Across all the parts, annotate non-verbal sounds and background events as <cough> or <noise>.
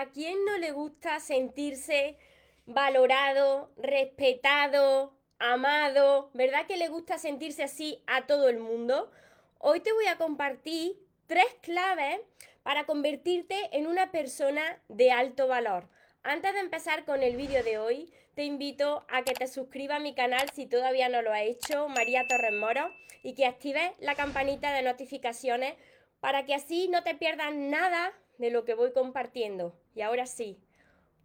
¿a quién no le gusta sentirse valorado, respetado, amado? ¿Verdad que le gusta sentirse así a todo el mundo? Hoy te voy a compartir tres claves para convertirte en una persona de alto valor. Antes de empezar con el vídeo de hoy, te invito a que te suscribas a mi canal si todavía no lo has hecho, María Torres Moro, y que actives la campanita de notificaciones para que así no te pierdas nada de lo que voy compartiendo. Y ahora sí,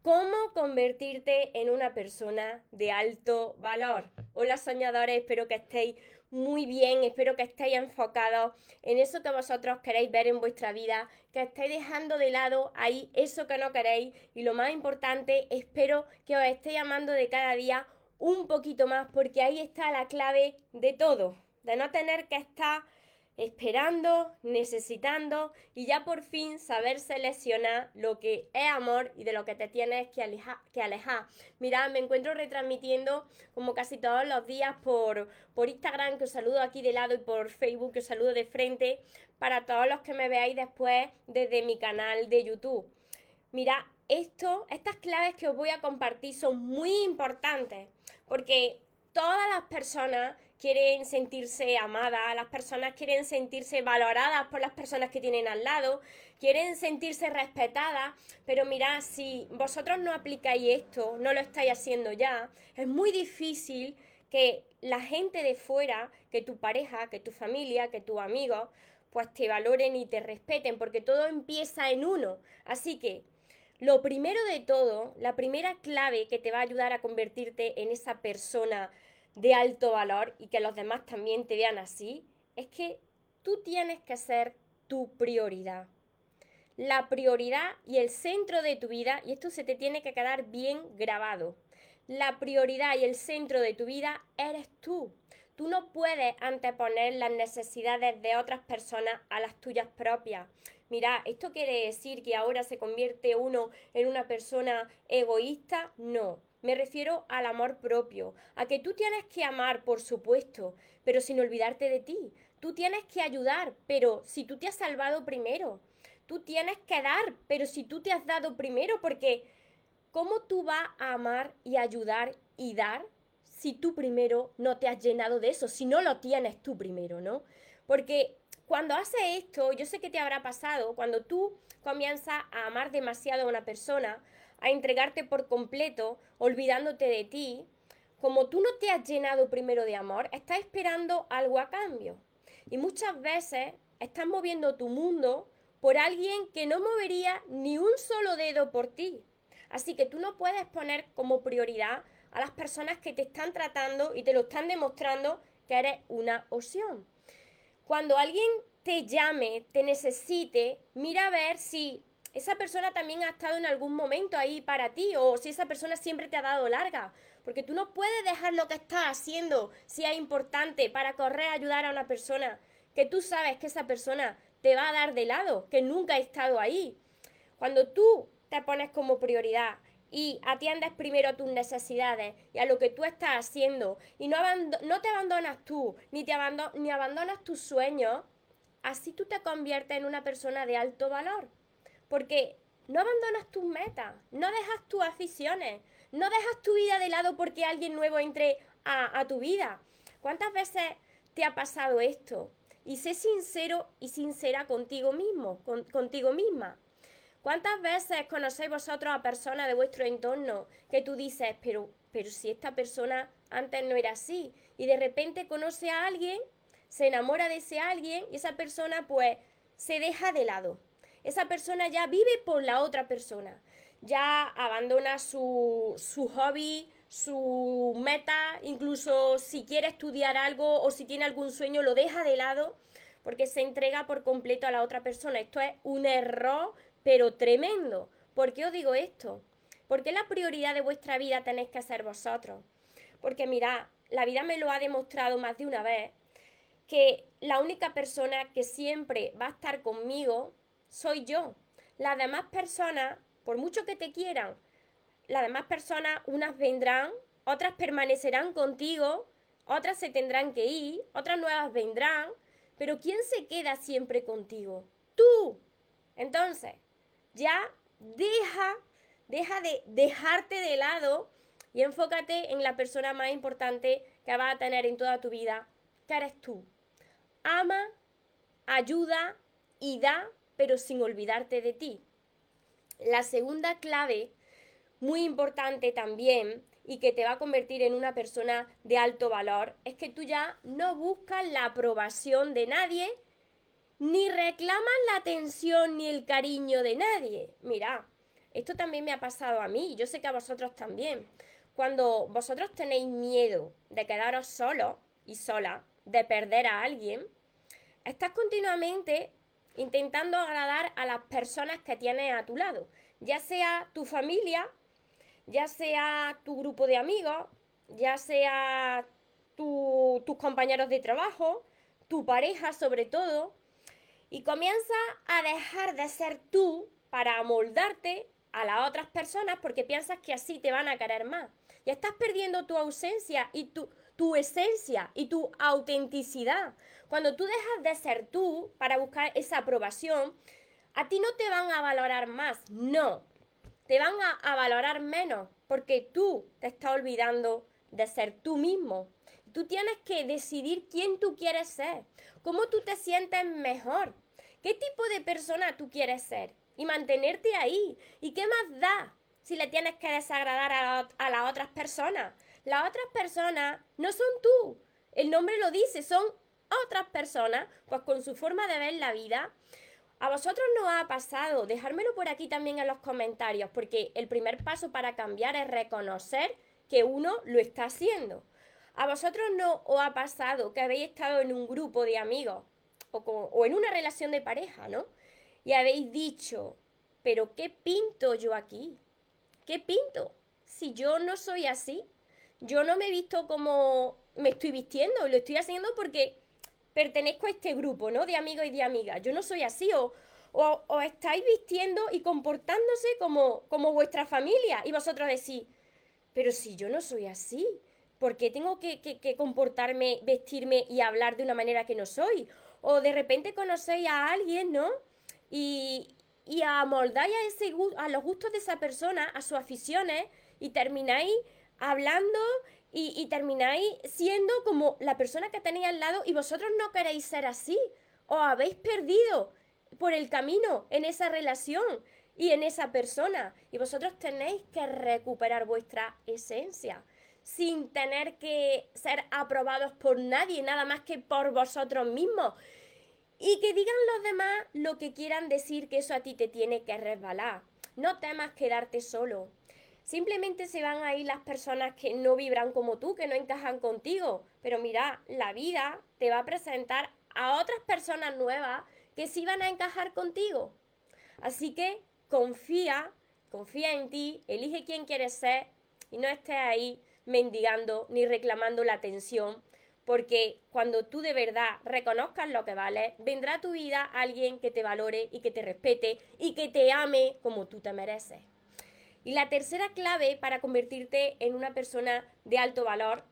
¿cómo convertirte en una persona de alto valor? Hola soñadores, espero que estéis muy bien, espero que estéis enfocados en eso que vosotros queréis ver en vuestra vida, que estéis dejando de lado ahí eso que no queréis y lo más importante, espero que os estéis amando de cada día un poquito más porque ahí está la clave de todo, de no tener que estar esperando, necesitando y ya por fin saber seleccionar lo que es amor y de lo que te tienes que, alejar. Que alejar. Mira, me encuentro retransmitiendo como casi todos los días por, por Instagram, que os saludo aquí de lado, y por Facebook, que os saludo de frente, para todos los que me veáis después desde mi canal de YouTube. Mira, esto, estas claves que os voy a compartir son muy importantes porque todas las personas quieren sentirse amadas, las personas quieren sentirse valoradas por las personas que tienen al lado, quieren sentirse respetadas, pero mirad, si vosotros no aplicáis esto, no lo estáis haciendo ya, es muy difícil que la gente de fuera, que tu pareja, que tu familia, que tus amigos, pues te valoren y te respeten, porque todo empieza en uno. Así que lo primero de todo, la primera clave que te va a ayudar a convertirte en esa persona de alto valor y que los demás también te vean así, es que tú tienes que ser tu prioridad. La prioridad y el centro de tu vida, y esto se te tiene que quedar bien grabado. La prioridad y el centro de tu vida eres tú. Tú no puedes anteponer las necesidades de otras personas a las tuyas propias. Mira, ¿esto quiere decir que ahora se convierte uno en una persona egoísta? No. Me refiero al amor propio, a que tú tienes que amar, por supuesto, pero sin olvidarte de ti. Tú tienes que ayudar, pero si tú te has salvado primero. Tú tienes que dar, pero si tú te has dado primero, porque ¿cómo tú vas a amar y ayudar y dar si tú primero no te has llenado de eso, si no lo tienes tú primero, ¿no? Porque cuando haces esto, yo sé que te habrá pasado, cuando tú comienzas a amar demasiado a una persona, a entregarte por completo, olvidándote de ti, como tú no te has llenado primero de amor, estás esperando algo a cambio. Y muchas veces estás moviendo tu mundo por alguien que no movería ni un solo dedo por ti. Así que tú no puedes poner como prioridad a las personas que te están tratando y te lo están demostrando que eres una opción. Cuando alguien te llame, te necesite, mira a ver si esa persona también ha estado en algún momento ahí para ti o si esa persona siempre te ha dado larga. Porque tú no puedes dejar lo que estás haciendo si es importante para correr a ayudar a una persona que tú sabes que esa persona te va a dar de lado, que nunca ha estado ahí. Cuando tú te pones como prioridad y atiendes primero a tus necesidades y a lo que tú estás haciendo y no, no te abandonas tú, ni, te ni abandonas tus sueños, así tú te conviertes en una persona de alto valor. Porque no abandonas tus metas, no dejas tus aficiones, no dejas tu vida de lado porque alguien nuevo entre a, tu vida. ¿Cuántas veces te ha pasado esto? Y sé sincero y sincera contigo mismo, contigo misma. ¿Cuántas veces conocéis vosotros a personas de vuestro entorno que tú dices, pero, pero si esta persona antes no era así, y de repente conoce a alguien, se enamora de ese alguien y esa persona pues se deja de lado esa persona ya vive por la otra persona, ya abandona su, su hobby, su meta, incluso si quiere estudiar algo o si tiene algún sueño, lo deja de lado porque se entrega por completo a la otra persona. Esto es un error, pero tremendo. ¿Por qué os digo esto? Porque la prioridad de vuestra vida tenéis que ser vosotros. Porque mirad, la vida me lo ha demostrado más de una vez, que la única persona que siempre va a estar conmigo soy yo. Las demás personas, por mucho que te quieran, las demás personas, unas vendrán, otras permanecerán contigo, otras se tendrán que ir, otras nuevas vendrán, pero ¿quién se queda siempre contigo? Tú. Entonces, ya deja, deja de dejarte de lado y enfócate en la persona más importante que vas a tener en toda tu vida, que eres tú. Ama, ayuda y da, pero sin olvidarte de ti. La segunda clave, muy importante también, y que te va a convertir en una persona de alto valor, es que tú ya no buscas la aprobación de nadie, ni reclamas la atención ni el cariño de nadie. Mira, esto también me ha pasado a mí, y yo sé que a vosotros también. Cuando vosotros tenéis miedo de quedaros solos y sola, de perder a alguien, estás continuamente intentando agradar a las personas que tienes a tu lado, ya sea tu familia, ya sea tu grupo de amigos, ya sea tus compañeros de trabajo, tu pareja sobre todo, y comienza a dejar de ser tú para amoldarte a las otras personas porque piensas que así te van a querer más. Y estás perdiendo tu ausencia y tu, tu esencia y tu autenticidad. Cuando tú dejas de ser tú para buscar esa aprobación, a ti no te van a valorar más, no, te van a, valorar menos porque tú te estás olvidando de ser tú mismo. Tú tienes que decidir quién tú quieres ser, cómo tú te sientes mejor, qué tipo de persona tú quieres ser y mantenerte ahí. ¿Y qué más da si le tienes que desagradar a, a las otras personas? Las otras personas no son tú. El nombre lo dice, son otras personas, pues con su forma de ver la vida, ¿A vosotros no ha pasado? Dejármelo por aquí también en los comentarios, porque el primer paso para cambiar es reconocer que uno lo está haciendo. ¿A vosotros no os ha pasado que habéis estado en un grupo de amigos o, o en una relación de pareja, ¿no? Y habéis dicho, pero ¿qué pinto yo aquí? ¿Qué pinto? Si yo no soy así, yo no me he visto como me estoy vistiendo, lo estoy haciendo porque pertenezco a este grupo, ¿no? De amigos y de amigas. Yo no soy así, o, o, estáis vistiendo y comportándose como, como vuestra familia, y vosotros decís, pero si yo no soy así, ¿por qué tengo que, que, comportarme, vestirme y hablar de una manera que no soy? O de repente conocéis a alguien, ¿no? Y, y amoldáis a, ese, a los gustos de esa persona, a sus aficiones, y termináis hablando y, termináis siendo como la persona que tenéis al lado y vosotros no queréis ser así. o habéis perdido por el camino en esa relación y en esa persona. Y vosotros tenéis que recuperar vuestra esencia sin tener que ser aprobados por nadie, nada más que por vosotros mismos. Y que digan los demás lo que quieran decir, que eso a ti te tiene que resbalar. No temas quedarte solo. Simplemente se van a ir las personas que no vibran como tú, que no encajan contigo. Pero mira, la vida te va a presentar a otras personas nuevas que sí van a encajar contigo. Así que confía, confía en ti, elige quién quieres ser y no estés ahí mendigando ni reclamando la atención, porque cuando tú de verdad reconozcas lo que vales, vendrá a tu vida alguien que te valore y que te respete y que te ame como tú te mereces. Y la tercera clave para convertirte en una persona de alto valor,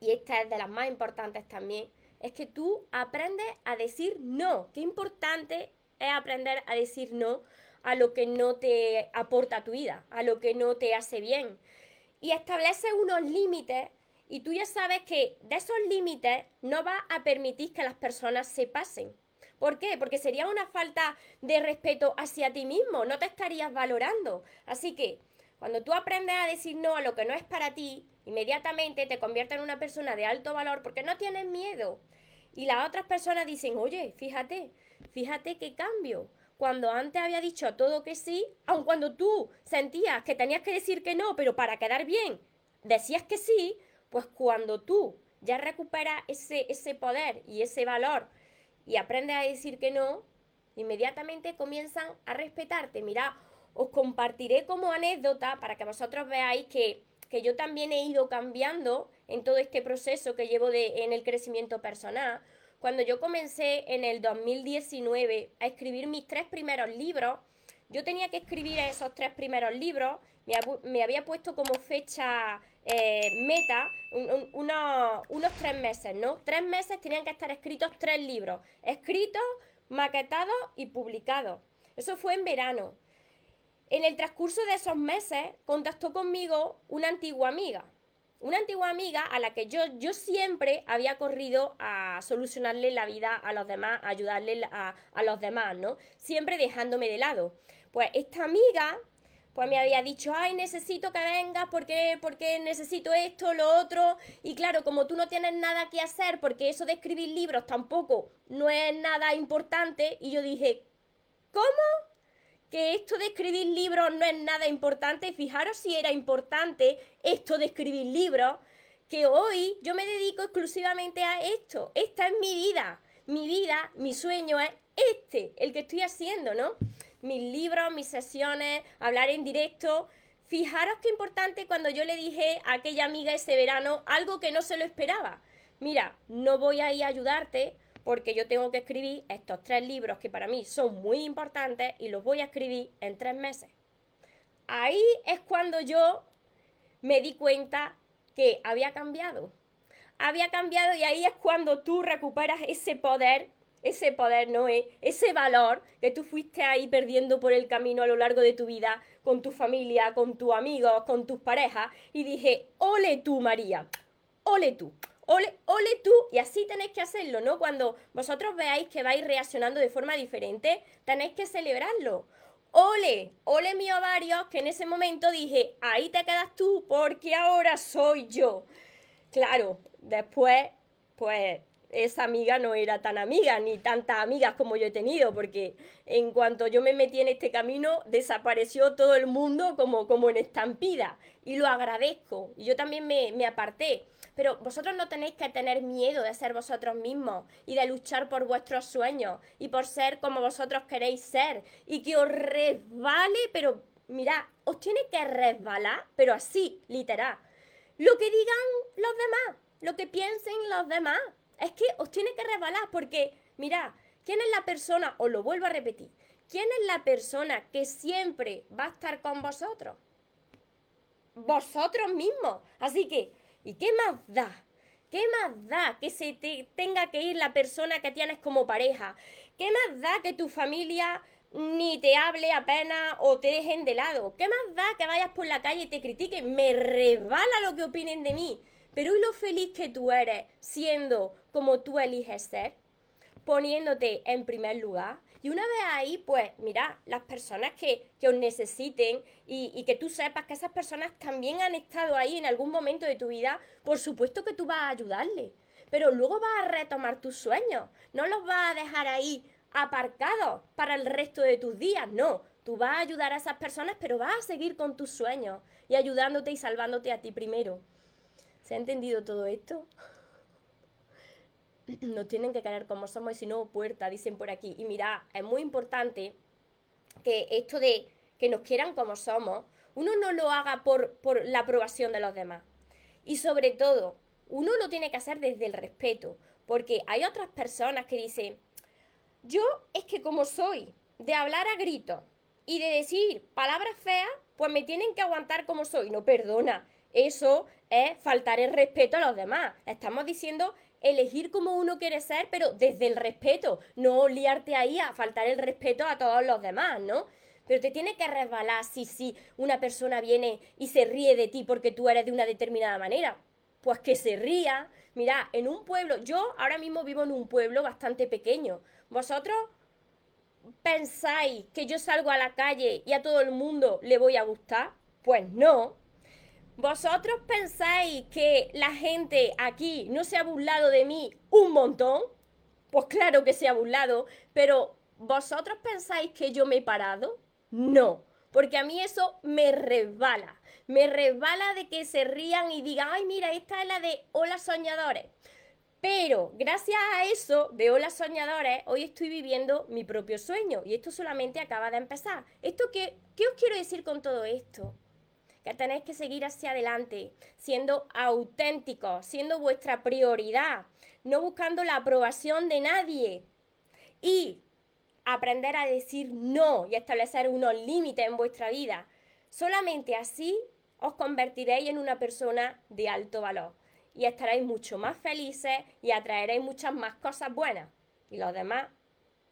y esta es de las más importantes también, es que tú aprendes a decir no. Qué importante es aprender a decir no a lo que no te aporta tu vida, a lo que no te hace bien. Y establece unos límites y tú ya sabes que de esos límites no vas a permitir que las personas se pasen. ¿Por qué? Porque sería una falta de respeto hacia ti mismo, no te estarías valorando. Así que cuando tú aprendes a decir no a lo que no es para ti, inmediatamente te conviertes en una persona de alto valor porque no tienes miedo. Y las otras personas dicen, oye, fíjate, fíjate qué cambio. Cuando antes había dicho todo que sí, aun cuando tú sentías que tenías que decir que no, pero para quedar bien, decías que sí, pues cuando tú ya recuperas ese, ese poder y ese valor y aprendes a decir que no, inmediatamente comienzan a respetarte. Mira, os compartiré como anécdota para que vosotros veáis que, yo también he ido cambiando en todo este proceso que llevo de, en el crecimiento personal. Cuando yo comencé en el 2019 a escribir mis tres primeros libros, yo tenía que escribir esos tres primeros libros, me, había puesto como fecha eh, meta unos tres meses, ¿no? Tres meses tenían que estar escritos tres libros, escritos, maquetados y publicados. Eso fue en verano. En el transcurso de esos meses contactó conmigo una antigua amiga. Una antigua amiga a la que yo, yo siempre había corrido a solucionarle la vida a los demás, ayudarle a, a los demás, ¿no? Siempre dejándome de lado. Pues esta amiga pues me había dicho, ay, necesito que vengas porque, porque necesito esto, lo otro. Y claro, como tú no tienes nada que hacer, porque eso de escribir libros tampoco no es nada importante, y yo dije, ¿cómo? Que esto de escribir libros no es nada importante. Fijaros si era importante esto de escribir libros, que hoy yo me dedico exclusivamente a esto. Esta es mi vida. Mi vida, mi sueño es este, el que estoy haciendo, ¿no? Mis libros, mis sesiones, hablar en directo. Fijaros qué importante cuando yo le dije a aquella amiga ese verano algo que no se lo esperaba. Mira, no voy a ir a ayudarte porque yo tengo que escribir estos tres libros que para mí son muy importantes y los voy a escribir en tres meses. Ahí es cuando yo me di cuenta que había cambiado. Había cambiado y ahí es cuando tú recuperas ese poder ese poder, no es ese valor que tú fuiste ahí perdiendo por el camino a lo largo de tu vida con tu familia, con tus amigos, con tus parejas. Y dije, ole tú, María, ole tú. Ole, ole tú, y así tenéis que hacerlo, ¿no? Cuando vosotros veáis que vais reaccionando de forma diferente, tenéis que celebrarlo. Ole, ole mi ovario, que en ese momento dije, ahí te quedas tú, porque ahora soy yo. Claro, después, pues esa amiga no era tan amiga, ni tantas amigas como yo he tenido, porque en cuanto yo me metí en este camino, desapareció todo el mundo como, como en estampida. Y lo agradezco. Y yo también me, me aparté. Pero vosotros no tenéis que tener miedo de ser vosotros mismos y de luchar por vuestros sueños y por ser como vosotros queréis ser. Y que os resbale, pero mirad, os tiene que resbalar, pero así, literal. Lo que digan los demás, lo que piensen los demás. Es que os tiene que resbalar porque, mirad, ¿quién es la persona? Os lo vuelvo a repetir. ¿Quién es la persona que siempre va a estar con vosotros? Vosotros mismos. Así que, ¿y qué más da? ¿Qué más da que se te tenga que ir la persona que tienes como pareja? ¿Qué más da que tu familia ni te hable apenas o te dejen de lado? ¿Qué más da que vayas por la calle y te critiquen? Me resbala lo que opinen de mí. Pero ¿y lo feliz que tú eres siendo como tú eliges ser? Poniéndote en primer lugar. Y una vez ahí, pues mira, las personas que, os necesiten y, y, que tú sepas que esas personas también han estado ahí en algún momento de tu vida, por supuesto que tú vas a ayudarle. Pero luego vas a retomar tus sueños. No los vas a dejar ahí aparcados para el resto de tus días. No, tú vas a ayudar a esas personas, pero vas a seguir con tus sueños y ayudándote y salvándote a ti primero. ¿Se ha entendido todo esto? <clears throat> Nos tienen que querer como somos y si no, puerta, dicen por aquí. Y mira, es muy importante que esto de que nos quieran como somos, uno no lo haga por, por la aprobación de los demás. Y sobre todo, uno lo tiene que hacer desde el respeto, porque hay otras personas que dicen, yo es que como soy de hablar a gritos y de decir palabras feas, pues me tienen que aguantar como soy. No, perdona, eso es faltar el respeto a los demás. Estamos diciendo elegir como uno quiere ser, pero desde el respeto, no liarte ahí a faltar el respeto a todos los demás, ¿no? Pero te tiene que resbalar si, si una persona viene y se ríe de ti porque tú eres de una determinada manera. Pues que se ría. Mira, en un pueblo, yo ahora mismo vivo en un pueblo bastante pequeño. ¿Vosotros pensáis que yo salgo a la calle y a todo el mundo le voy a gustar? Pues no, ¿Vosotros pensáis que la gente aquí no se ha burlado de mí un montón? Pues claro que se ha burlado, pero ¿vosotros pensáis que yo me he parado? No, porque a mí eso me resbala. Me resbala de que se rían y digan, ay, mira, esta es la de Hola Soñadores. Pero gracias a eso de Hola Soñadores, hoy estoy viviendo mi propio sueño y esto solamente acaba de empezar. ¿Esto qué, qué os quiero decir con todo esto? Que tenéis que seguir hacia adelante, siendo auténticos, siendo vuestra prioridad, no buscando la aprobación de nadie. Y aprender a decir no y establecer unos límites en vuestra vida. Solamente así os convertiréis en una persona de alto valor y estaréis mucho más felices y atraeréis muchas más cosas buenas. Y los demás,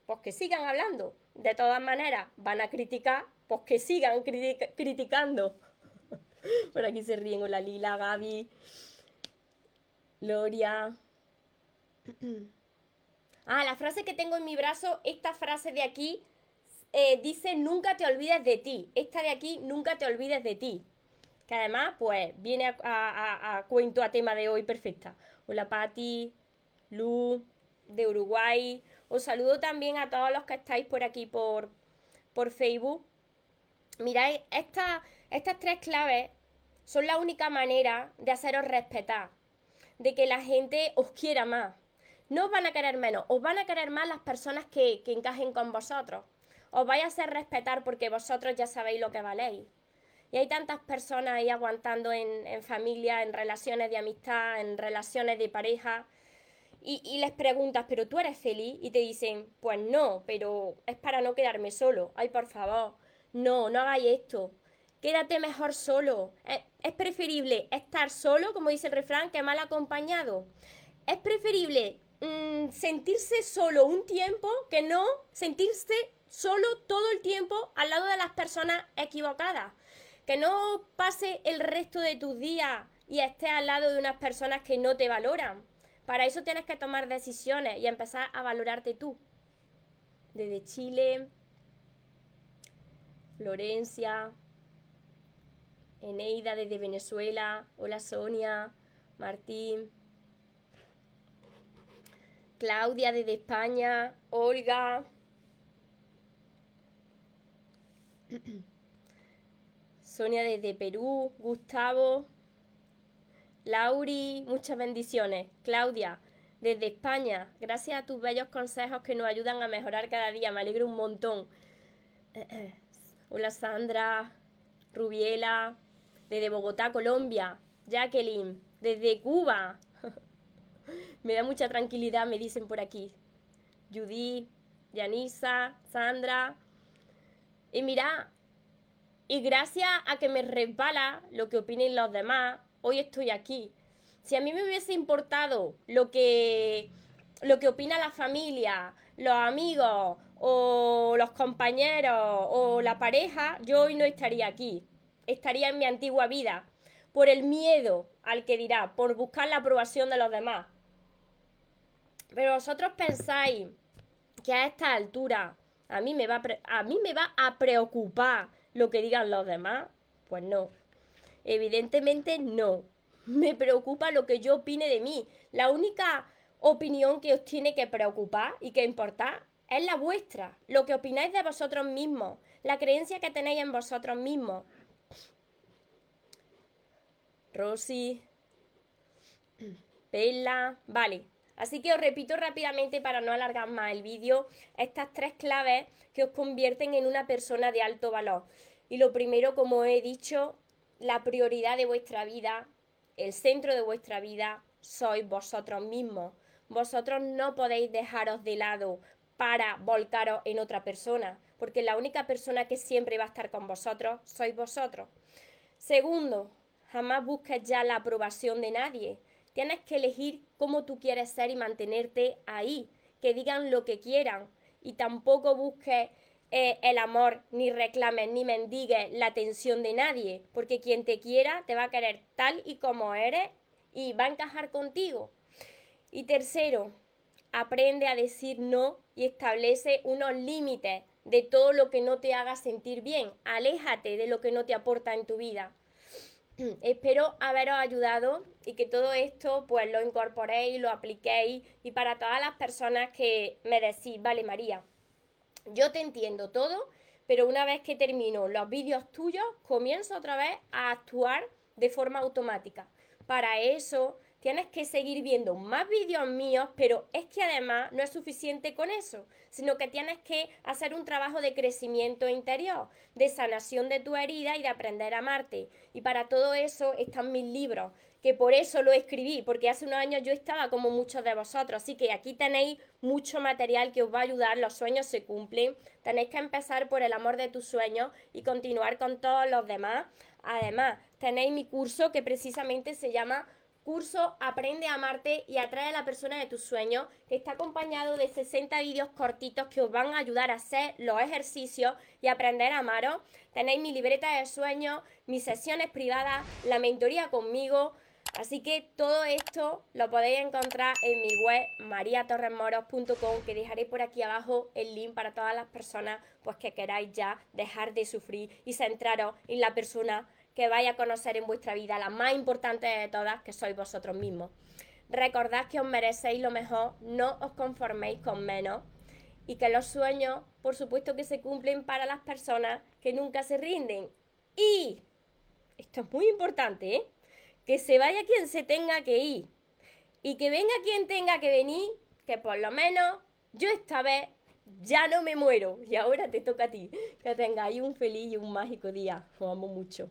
pues que sigan hablando, de todas maneras van a criticar, pues que sigan criticando. <laughs> Por aquí se ríen con la Lila, Gaby, Gloria. <clears throat> Ah, la frase que tengo en mi brazo, esta frase de aquí, eh, dice nunca te olvides de ti. Esta de aquí, nunca te olvides de ti. Que además, pues, viene a, cuento a tema de hoy perfecta. Hola Patti, Lu, de Uruguay. Os saludo también a todos los que estáis por aquí por, por Facebook. Mirad, estas tres claves son la única manera de haceros respetar, de que la gente os quiera más. No os van a querer menos, os van a querer más las personas que, encajen con vosotros. Os vais a hacer respetar porque vosotros ya sabéis lo que valéis. Y hay tantas personas ahí aguantando en, en familia, en relaciones de amistad, en relaciones de pareja, y, les preguntas, ¿pero tú eres feliz? Y te dicen, pues no, pero es para no quedarme solo. Ay, por favor, no, no hagáis esto. Quédate mejor solo. Es, preferible estar solo, como dice el refrán, que mal acompañado. Es preferible mm, sentirse solo un tiempo que no sentirse solo todo el tiempo al lado de las personas equivocadas. Que no pase el resto de tus días y estés al lado de unas personas que no te valoran para eso tienes que tomar decisiones y empezar a valorarte tú. Desde Chile, Florencia, Eneida desde Venezuela, hola Sonia, Martín, Claudia desde España, Olga, <clears throat> Sonia desde Perú, Gustavo, Lauri, muchas bendiciones. Claudia, desde España, gracias a tus bellos consejos que nos ayudan a mejorar cada día. Me alegro un montón. <clears throat> Hola Sandra, Rubiela, desde Bogotá, Colombia. Jacqueline, desde Cuba. <laughs> me da mucha tranquilidad, me dicen por aquí. Judy, Yanisa, Sandra. Y mira, y gracias a que me resbala lo que opinen los demás, hoy estoy aquí. Si a mí me hubiese importado lo que, lo que opina la familia, los amigos o los compañeros o la pareja, yo hoy no estaría aquí. Estaría en mi antigua vida por el miedo al que dirá, por buscar la aprobación de los demás. Pero vosotros pensáis que a esta altura a mí me va a, a, mí me va a preocupar lo que digan los demás. Pues no. Evidentemente no. Me preocupa lo que yo opine de mí. La única opinión que os tiene que preocupar y que importar es la vuestra, lo que opináis de vosotros mismos, la creencia que tenéis en vosotros mismos. Rosy, <clears throat> Pela, vale. Así que os repito rápidamente para no alargar más el vídeo estas tres claves que os convierten en una persona de alto valor. Y lo primero, como he dicho, la prioridad de vuestra vida, el centro de vuestra vida, sois vosotros mismos. Vosotros no podéis dejaros de lado para volcaros en otra persona, porque la única persona que siempre va a estar con vosotros sois vosotros. Segundo, jamás busques ya la aprobación de nadie. Tienes que elegir cómo tú quieres ser y mantenerte ahí, que digan lo que quieran y tampoco busques eh, el amor, ni reclames, ni mendigues la atención de nadie, porque quien te quiera te va a querer tal y como eres y va a encajar contigo. Y tercero, aprende a decir no y establece unos límites de todo lo que no te haga sentir bien. Aléjate de lo que no te aporta en tu vida. <clears throat> Espero haberos ayudado y que todo esto pues lo incorporéis, lo apliquéis y para todas las personas que me decís, vale María, yo te entiendo todo, pero una vez que termino los vídeos tuyos, comienzo otra vez a actuar de forma automática. Para eso tienes que seguir viendo más vídeos míos, pero es que además no es suficiente con eso, sino que tienes que hacer un trabajo de crecimiento interior, de sanación de tu herida y de aprender a amarte. Y para todo eso están mis libros, que por eso lo escribí, porque hace unos años yo estaba como muchos de vosotros, así que aquí tenéis mucho material que os va a ayudar, los sueños se cumplen, tenéis que empezar por el amor de tus sueños y continuar con todos los demás. Además, tenéis mi curso que precisamente se llama curso Aprende a amarte y atrae a la persona de tus sueños, que está acompañado de 60 vídeos cortitos que os van a ayudar a hacer los ejercicios y aprender a amaros. Tenéis mi libreta de sueños, mis sesiones privadas, la mentoría conmigo. Así que todo esto lo podéis encontrar en mi web mariatorresmoros.com que dejaré por aquí abajo el link para todas las personas pues que queráis ya dejar de sufrir y centraros en la persona que vaya a conocer en vuestra vida, la más importante de todas, que sois vosotros mismos. Recordad que os merecéis lo mejor, no os conforméis con menos y que los sueños, por supuesto que se cumplen para las personas que nunca se rinden. Y, esto es muy importante, ¿eh? que se vaya quien se tenga que ir y que venga quien tenga que venir, que por lo menos yo esta vez ya no me muero y ahora te toca a ti. Que tengáis un feliz y un mágico día. Os amo mucho.